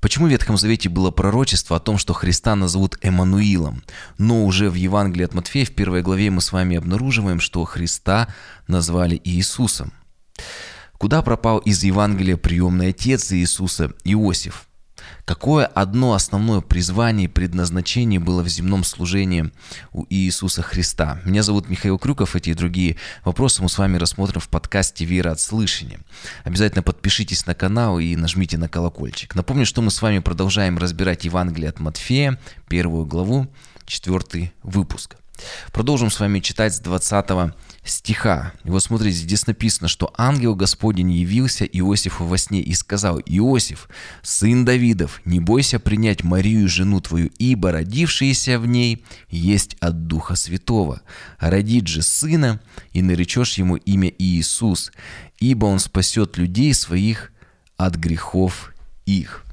Почему в Ветхом Завете было пророчество о том, что Христа назовут Эммануилом, но уже в Евангелии от Матфея в первой главе мы с вами обнаруживаем, что Христа назвали Иисусом? Куда пропал из Евангелия приемный отец Иисуса Иосиф? Какое одно основное призвание и предназначение было в земном служении у Иисуса Христа? Меня зовут Михаил Крюков. Эти и другие вопросы мы с вами рассмотрим в подкасте «Вера от слышания». Обязательно подпишитесь на канал и нажмите на колокольчик. Напомню, что мы с вами продолжаем разбирать Евангелие от Матфея, первую главу, четвертый выпуск. Продолжим с вами читать с 20 стиха. И вот смотрите, здесь написано, что ангел Господень явился Иосифу во сне и сказал, «Иосиф, сын Давидов, не бойся принять Марию, жену твою, ибо родившаяся в ней есть от Духа Святого. Родит же сына, и наречешь ему имя Иисус, ибо он спасет людей своих от грехов их».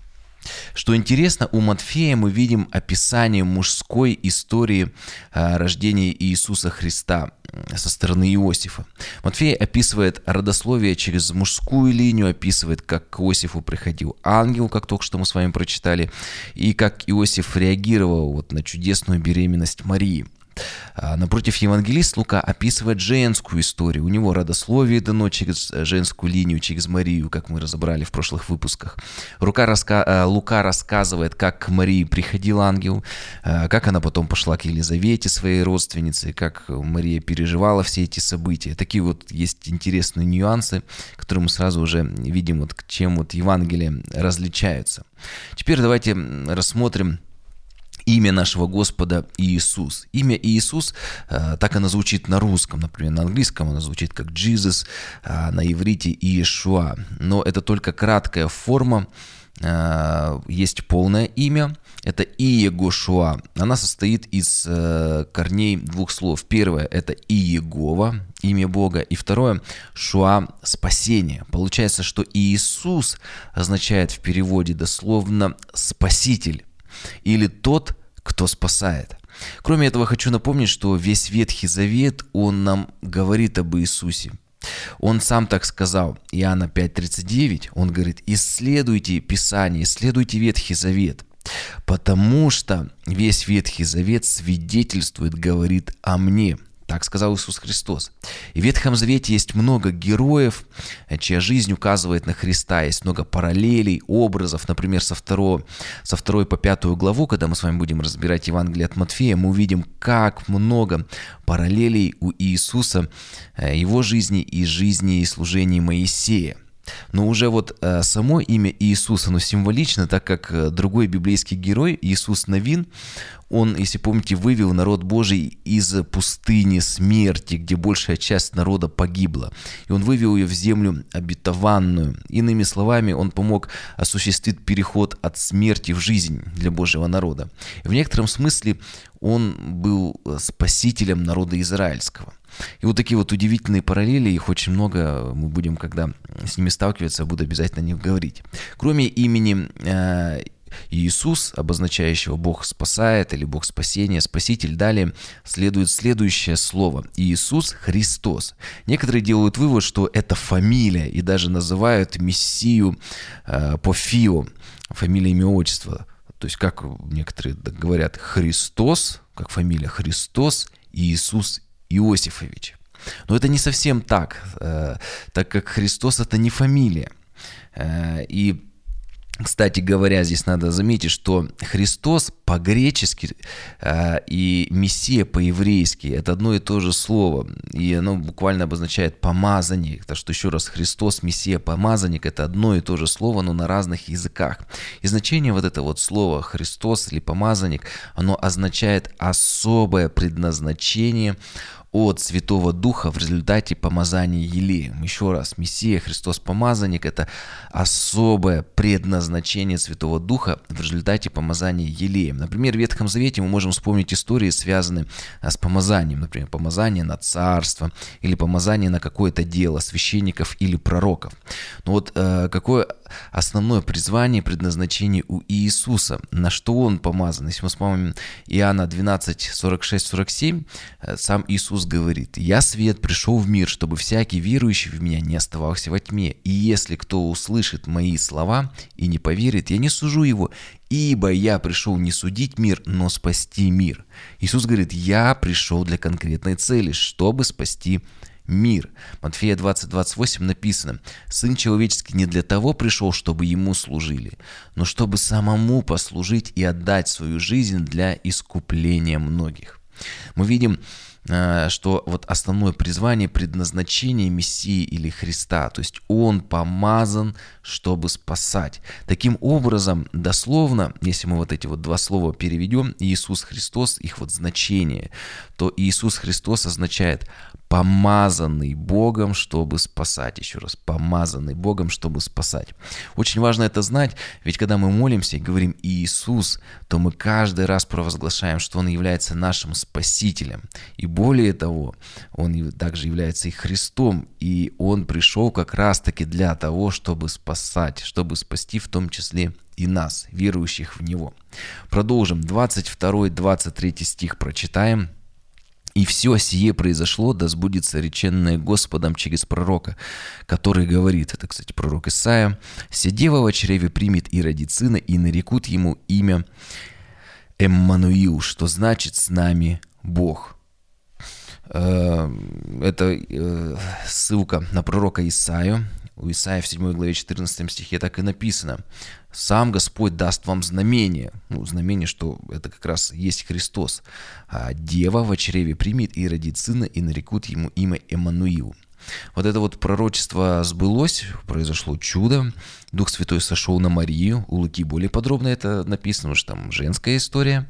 Что интересно, у Матфея мы видим описание мужской истории а, рождения Иисуса Христа со стороны Иосифа. Матфей описывает родословие через мужскую линию, описывает, как к Иосифу приходил ангел, как только что мы с вами прочитали, и как Иосиф реагировал вот на чудесную беременность Марии. А, напротив, евангелист Лука описывает женскую историю. У него родословие дано через э, женскую линию, через Марию, как мы разобрали в прошлых выпусках. Рука раска... Э, Лука рассказывает, как к Марии приходил ангел, э, как она потом пошла к Елизавете, своей родственнице, как Мария переживала все эти события. Такие вот есть интересные нюансы, которые мы сразу уже видим, вот, чем вот Евангелие различаются. Теперь давайте рассмотрим имя нашего Господа Иисус. Имя Иисус, э, так оно звучит на русском, например, на английском оно звучит как Jesus, а на иврите Иешуа. Но это только краткая форма, э, есть полное имя, это Иегошуа. Она состоит из э, корней двух слов. Первое – это Иегова, имя Бога. И второе – Шуа – спасение. Получается, что Иисус означает в переводе дословно «спаситель» или тот, кто спасает. Кроме этого, хочу напомнить, что весь Ветхий Завет, он нам говорит об Иисусе. Он сам так сказал, Иоанна 5.39, он говорит, исследуйте Писание, исследуйте Ветхий Завет, потому что весь Ветхий Завет свидетельствует, говорит о мне – так сказал Иисус Христос. И в Ветхом Завете есть много героев, чья жизнь указывает на Христа. Есть много параллелей, образов. Например, со, второго, со второй по пятую главу, когда мы с вами будем разбирать Евангелие от Матфея, мы увидим, как много параллелей у Иисуса, э, его жизни и жизни и служения Моисея. Но уже вот э, само имя Иисус, оно символично, так как э, другой библейский герой, Иисус Новин, он, если помните, вывел народ Божий из пустыни смерти, где большая часть народа погибла. И он вывел ее в землю обетованную. Иными словами, он помог осуществить переход от смерти в жизнь для Божьего народа. И в некотором смысле он был э, спасителем народа израильского. И вот такие вот удивительные параллели, их очень много, мы будем, когда с ними сталкиваться, буду обязательно о них говорить. Кроме имени э, Иисус, обозначающего Бог спасает или Бог спасения, Спаситель, далее следует следующее слово. Иисус Христос. Некоторые делают вывод, что это фамилия и даже называют Мессию э, по Фио, фамилия, имя, отчество. То есть, как некоторые говорят, Христос, как фамилия Христос, Иисус Иосифович. Но это не совсем так, э, так как Христос это не фамилия. Э, и кстати говоря, здесь надо заметить, что Христос по-гречески э, и Мессия по-еврейски это одно и то же слово, и оно буквально обозначает помазанник. Так что еще раз, Христос, Мессия, помазанник это одно и то же слово, но на разных языках. И значение вот этого вот слова Христос или помазанник, оно означает особое предназначение от Святого Духа в результате помазания елеем. Еще раз, Мессия, Христос Помазанник – это особое предназначение Святого Духа в результате помазания елеем. Например, в Ветхом Завете мы можем вспомнить истории, связанные а, с помазанием. Например, помазание на царство или помазание на какое-то дело священников или пророков. Но вот э, какое основное призвание, предназначение у Иисуса, на что Он помазан? Если мы вспомним Иоанна 12, 46, 47, сам Иисус Говорит, «Я свет пришел в мир, чтобы всякий верующий в Меня не оставался во тьме. И если кто услышит Мои слова и не поверит, я не сужу его, ибо я пришел не судить мир, но спасти мир». Иисус говорит, «Я пришел для конкретной цели, чтобы спасти мир. Матфея 20:28 написано, «Сын человеческий не для того пришел, чтобы ему служили, но чтобы самому послужить и отдать свою жизнь для искупления многих». Мы видим что вот основное призвание, предназначение Мессии или Христа, то есть Он помазан, чтобы спасать. Таким образом, дословно, если мы вот эти вот два слова переведем, Иисус Христос, их вот значение, то Иисус Христос означает помазанный Богом, чтобы спасать. Еще раз, помазанный Богом, чтобы спасать. Очень важно это знать, ведь когда мы молимся и говорим «Иисус», то мы каждый раз провозглашаем, что Он является нашим Спасителем. И более того, Он также является и Христом, и Он пришел как раз-таки для того, чтобы спасать, чтобы спасти в том числе и нас, верующих в Него. Продолжим. 22-23 стих прочитаем. «И все сие произошло, да сбудется реченное Господом через пророка, который говорит, это, кстати, пророк Исаия, «Сидева в чреве примет и родит сына, и нарекут ему имя Эммануил, что значит «с нами Бог». Э, это э, ссылка на пророка Исаию. У Исаия в 7 главе 14 стихе так и написано. «Сам Господь даст вам знамение». Ну, знамение, что это как раз есть Христос. А «Дева в чреве примет и родит сына, и нарекут ему имя Эммануил». Вот это вот пророчество сбылось, произошло чудо. Дух Святой сошел на Марию. У Луки более подробно это написано, что там женская история,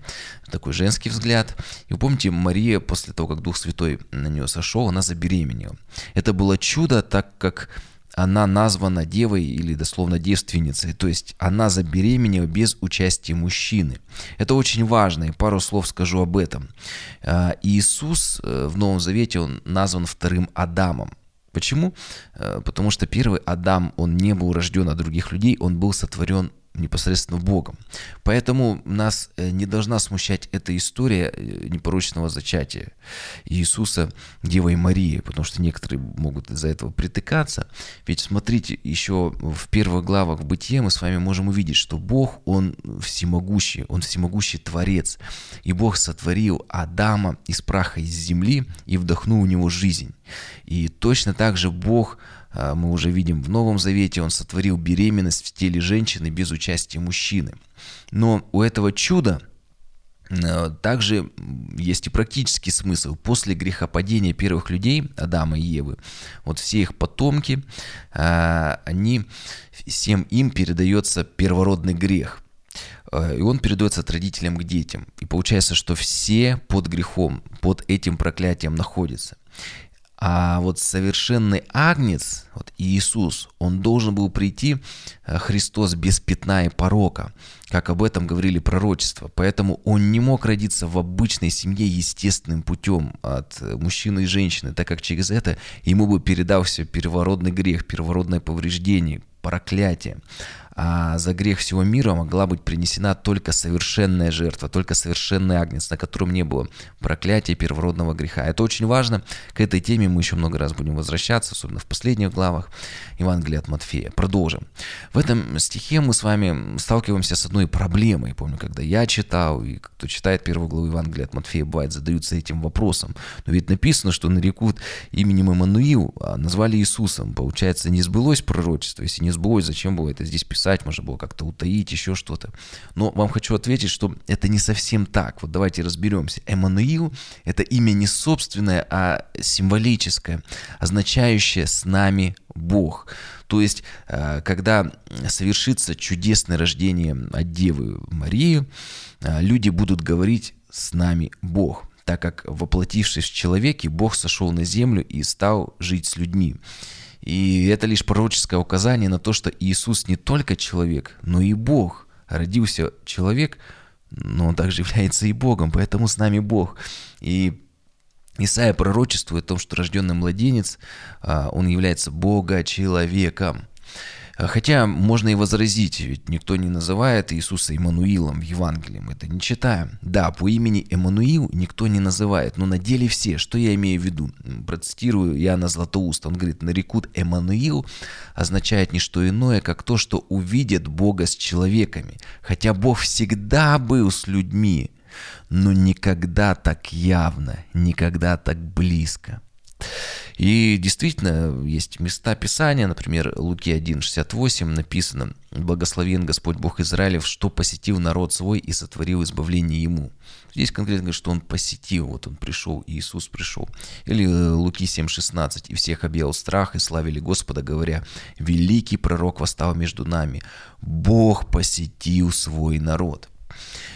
такой женский взгляд. И вы помните, Мария после того, как Дух Святой на нее сошел, она забеременела. Это было чудо, так как она названа девой или дословно девственницей, то есть она забеременела без участия мужчины. Это очень важно, и пару слов скажу об этом. А, Иисус э, в Новом Завете, он назван вторым Адамом. Почему? Э, потому что первый Адам, он не был рожден от других людей, он был сотворен непосредственно Богом. Поэтому нас э, не должна смущать эта история э, непорочного зачатия Иисуса Девой Марии, потому что некоторые могут из-за этого притыкаться. Ведь смотрите, еще в первых главах Бытия мы с вами можем увидеть, что Бог, Он всемогущий, Он всемогущий Творец. И Бог сотворил Адама из праха из земли и вдохнул в него жизнь. И точно так же Бог мы уже видим в Новом Завете, он сотворил беременность в теле женщины без участия мужчины. Но у этого чуда а, также есть и практический смысл. После грехопадения первых людей, Адама и Евы, вот все их потомки, а, они, всем им передается первородный грех. И он передается от родителям к детям. И получается, что все под грехом, под этим проклятием находятся. А вот совершенный агнец, вот Иисус, он должен был прийти, э, Христос, без пятна и порока, как об этом говорили пророчества. Поэтому он не мог родиться в обычной семье естественным путем от мужчины и женщины, так как через это ему бы передался первородный грех, первородное повреждение, проклятие а за грех всего мира могла быть принесена только совершенная жертва, только совершенный агнец, на котором не было проклятия первородного греха. Это очень важно. К этой теме мы еще много раз будем возвращаться, особенно в последних главах Евангелия от Матфея. Продолжим. В этом стихе мы с вами сталкиваемся с одной проблемой. Помню, когда я читал, и кто читает первую главу Евангелия от Матфея, бывает, задаются этим вопросом. Но ведь написано, что нарекут именем Иммануил, а назвали Иисусом. Получается, не сбылось пророчество. Если не сбылось, зачем было это здесь писать? Написать, можно было как-то утаить, еще что-то. Но вам хочу ответить, что это не совсем так. Вот давайте разберемся. Эммануил – это имя не собственное, а символическое, означающее «с нами Бог». То есть, э, когда совершится чудесное рождение от Девы Марии, э, люди будут говорить «с нами Бог» так как, воплотившись в человеке, Бог сошел на землю и стал жить с людьми. И это лишь пророческое указание на то, что Иисус не только человек, но и Бог. Родился человек, но он также является и Богом, поэтому с нами Бог. И Исаия пророчествует о том, что рожденный младенец, а, он является Бога человеком. Хотя можно и возразить, ведь никто не называет Иисуса Иммануилом в Евангелии, мы это не читаем. Да, по имени Эммануил никто не называет, но на деле все. Что я имею в виду? Процитирую Иоанна Златоуст. Он говорит, нарекут Эммануил означает не что иное, как то, что увидят Бога с человеками. Хотя Бог всегда был с людьми, но никогда так явно, никогда так близко. И действительно, есть места Писания, например, Луки 1,68 написано «Благословен Господь Бог Израилев, что посетил народ свой и сотворил избавление ему». Здесь конкретно говорит, что он посетил, вот он пришел, Иисус пришел. Или э, Луки 7,16 «И всех объял страх и славили Господа, говоря, великий пророк восстал между нами, Бог посетил свой народ».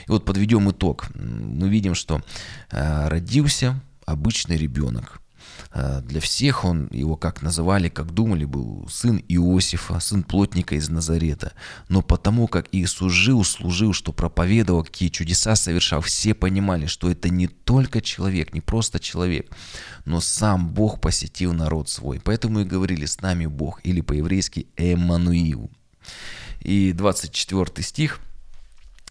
И вот подведем итог. Мы видим, что э, родился обычный ребенок – для всех он, его как называли, как думали, был сын Иосифа, сын плотника из Назарета. Но потому как Иисус жил, служил, что проповедовал, какие чудеса совершал, все понимали, что это не только человек, не просто человек, но сам Бог посетил народ свой. Поэтому и говорили «с нами Бог» или по-еврейски «Эммануил». И 24 стих –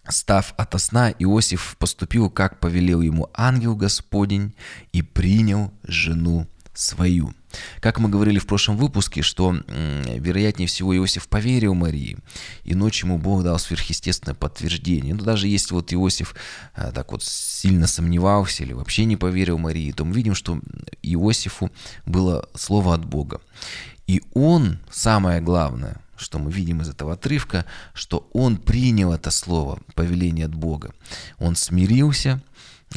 Став ото сна, Иосиф поступил, как повелел ему ангел Господень, и принял жену свою. Как мы говорили в прошлом выпуске, что, вероятнее всего, Иосиф поверил Марии, и ночью ему Бог дал сверхъестественное подтверждение. Но даже если вот Иосиф а, так вот сильно сомневался или вообще не поверил Марии, то мы видим, что Иосифу было слово от Бога. И он, самое главное – что мы видим из этого отрывка, что он принял это слово, повеление от Бога. Он смирился,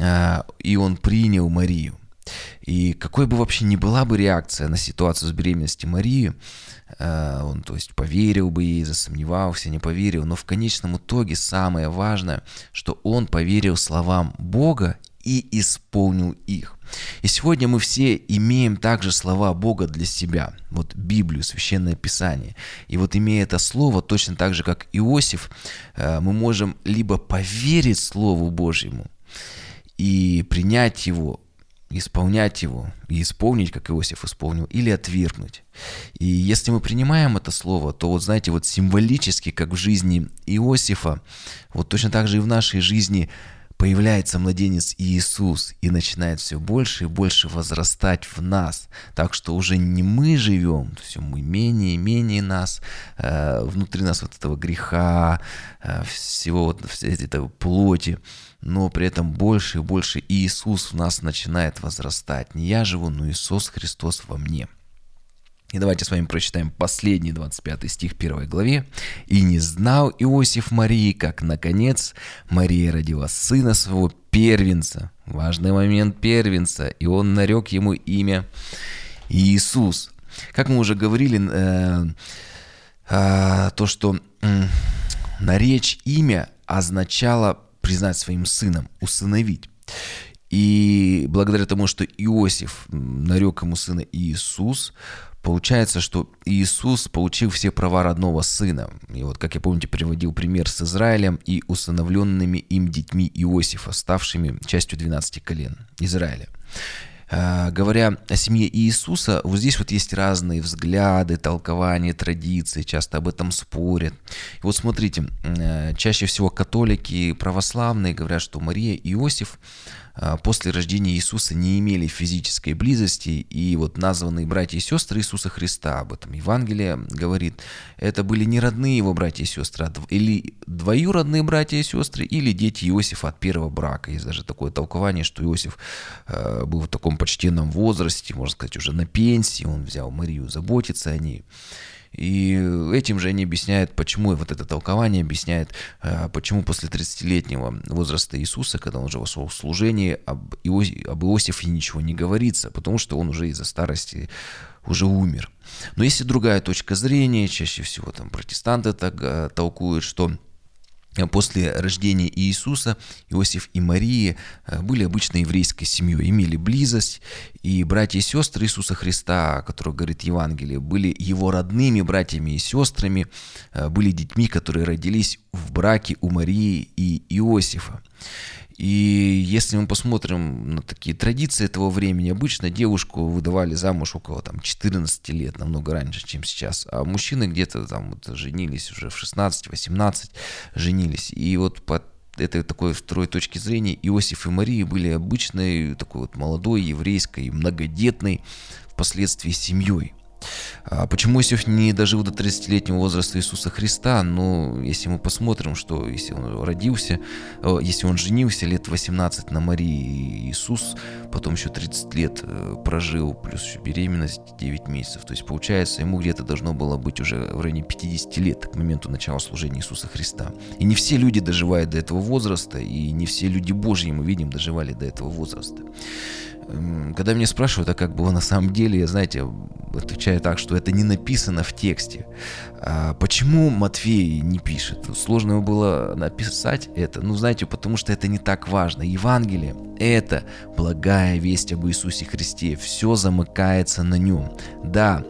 а, и он принял Марию. И какой бы вообще ни была бы реакция на ситуацию с беременностью Марии, а, он, то есть, поверил бы ей, засомневался, не поверил, но в конечном итоге самое важное, что он поверил словам Бога и исполнил их. И сегодня мы все имеем также слова Бога для себя, вот Библию, Священное Писание. И вот имея это слово, точно так же, как Иосиф, э, мы можем либо поверить Слову Божьему и принять его, исполнять его и исполнить, как Иосиф исполнил, или отвергнуть. И если мы принимаем это слово, то вот знаете, вот символически, как в жизни Иосифа, вот точно так же и в нашей жизни – появляется младенец Иисус и начинает все больше и больше возрастать в нас. Так что уже не мы живем, все мы менее и менее нас, э, внутри нас вот этого греха, э, всего вот этой плоти, но при этом больше и больше Иисус в нас начинает возрастать. Не я живу, но Иисус Христос во мне. И давайте с вами прочитаем последний 25 стих 1 главе. «И не знал Иосиф Марии, как, наконец, Мария родила сына своего первенца». Важный момент первенца. И он нарек ему имя Иисус. Как мы уже говорили, э, э, то, что э, наречь имя означало признать своим сыном, усыновить. И благодаря тому, что Иосиф нарек ему сына Иисус, Получается, что Иисус получил все права родного сына. И вот, как я помните, приводил пример с Израилем и усыновленными им детьми Иосифа, ставшими частью 12 колен Израиля. А, говоря о семье Иисуса, вот здесь вот есть разные взгляды, толкования, традиции, часто об этом спорят. И вот смотрите, э, чаще всего католики, православные говорят, что Мария и Иосиф после рождения Иисуса не имели физической близости, и вот названные братья и сестры Иисуса Христа, об этом Евангелие говорит, это были не родные его братья и сестры, а или двоюродные братья и сестры, или дети Иосифа от первого брака. Есть даже такое толкование, что Иосиф а, был в таком почтенном возрасте, можно сказать, уже на пенсии, он взял Марию заботиться о ней. И этим же они объясняют, почему вот это толкование объясняет, э, почему после 30-летнего возраста Иисуса, когда он уже вошел в служение, об, Иосиф, об Иосифе ничего не говорится, потому что он уже из-за старости уже умер. Но есть и другая точка зрения, чаще всего там протестанты так э, толкуют, что После рождения Иисуса Иосиф и Мария э, были обычной еврейской семьей, имели близость, и братья и сестры Иисуса Христа, о которых говорит Евангелие, были его родными братьями и сестрами, э, были детьми, которые родились в браке у Марии и Иосифа. И если мы посмотрим на такие традиции этого времени, обычно девушку выдавали замуж около там, 14 лет, намного раньше, чем сейчас. А мужчины где-то там вот, женились уже в 16-18, женились. И вот по этой такой второй точки зрения Иосиф и Мария были обычной, такой вот молодой, еврейской, многодетной впоследствии семьей. А почему Иосиф не дожил до 30-летнего возраста Иисуса Христа? Ну, если мы посмотрим, что если он родился, э, если он женился лет 18 на Марии Иисус, потом еще 30 лет э, прожил, плюс еще беременность 9 месяцев. То есть, получается, ему где-то должно было быть уже в районе 50 лет к моменту начала служения Иисуса Христа. И не все люди доживают до этого возраста, и не все люди Божьи, мы видим, доживали до этого возраста. Когда меня спрашивают, а как было на самом деле, я, знаете, отвечаю так, что это не написано в тексте. А почему Матфей не пишет? Сложно ему было написать это. Ну, знаете, потому что это не так важно. Евангелие – это благая весть об Иисусе Христе. Все замыкается на нем. Да,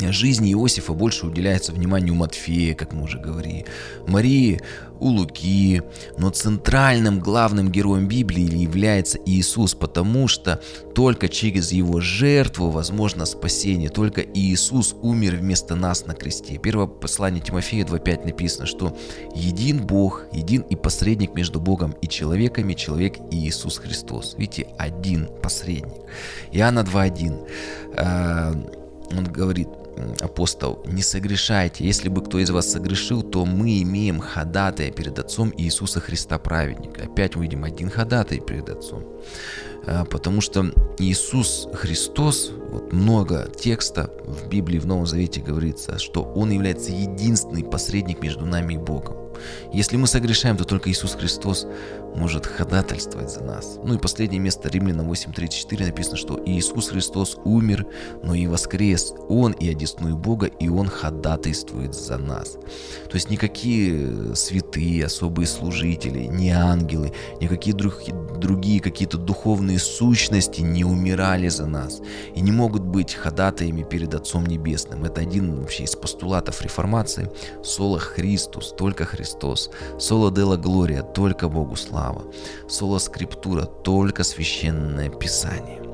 жизни Иосифа больше уделяется вниманию Матфея, как мы уже говорили, Марии у Луки, но центральным главным героем Библии является Иисус, потому что только через его жертву возможно спасение, только Иисус умер вместо нас на кресте. Первое послание Тимофея 2.5 написано, что един Бог, един и посредник между Богом и человеками, человек Иисус Христос. Видите, один посредник. Иоанна 2.1 э, он говорит, апостол, не согрешайте. Если бы кто из вас согрешил, то мы имеем ходатая перед Отцом Иисуса Христа праведника. Опять мы видим один ходатай перед Отцом. А, потому что Иисус Христос, вот много текста в Библии, в Новом Завете говорится, что Он является единственный посредник между нами и Богом. Если мы согрешаем, то только Иисус Христос может ходатайствовать за нас. Ну и последнее место Римлянам 8.34 написано, что Иисус Христос умер, но и воскрес. Он и одесную Бога, и Он ходатайствует за нас. То есть никакие святые, особые служители, ни ангелы, никакие друг, другие какие-то духовные сущности не умирали за нас и не могут быть ходатаями перед Отцом Небесным. Это один вообще из постулатов реформации. Соло Христус, только Христос. Соло Дела Глория, только Богу слава. Соло Скриптура, только Священное Писание.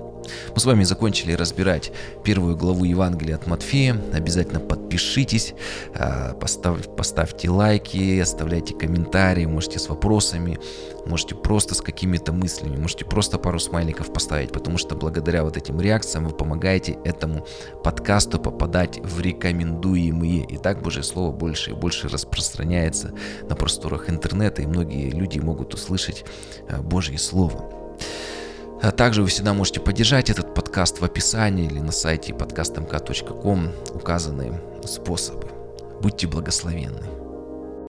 Мы с вами закончили разбирать первую главу Евангелия от Матфея. Обязательно подпишитесь, а, поставь, поставьте лайки, оставляйте комментарии, можете с вопросами, можете просто с какими-то мыслями, можете просто пару смайликов поставить, потому что благодаря вот этим реакциям вы помогаете этому подкасту попадать в рекомендуемые. И так Божье Слово больше и больше распространяется на просторах интернета, и многие люди могут услышать а, Божье Слово. А также вы всегда можете поддержать этот подкаст в описании или на сайте podcastmk.com указанные способы. Будьте благословенны.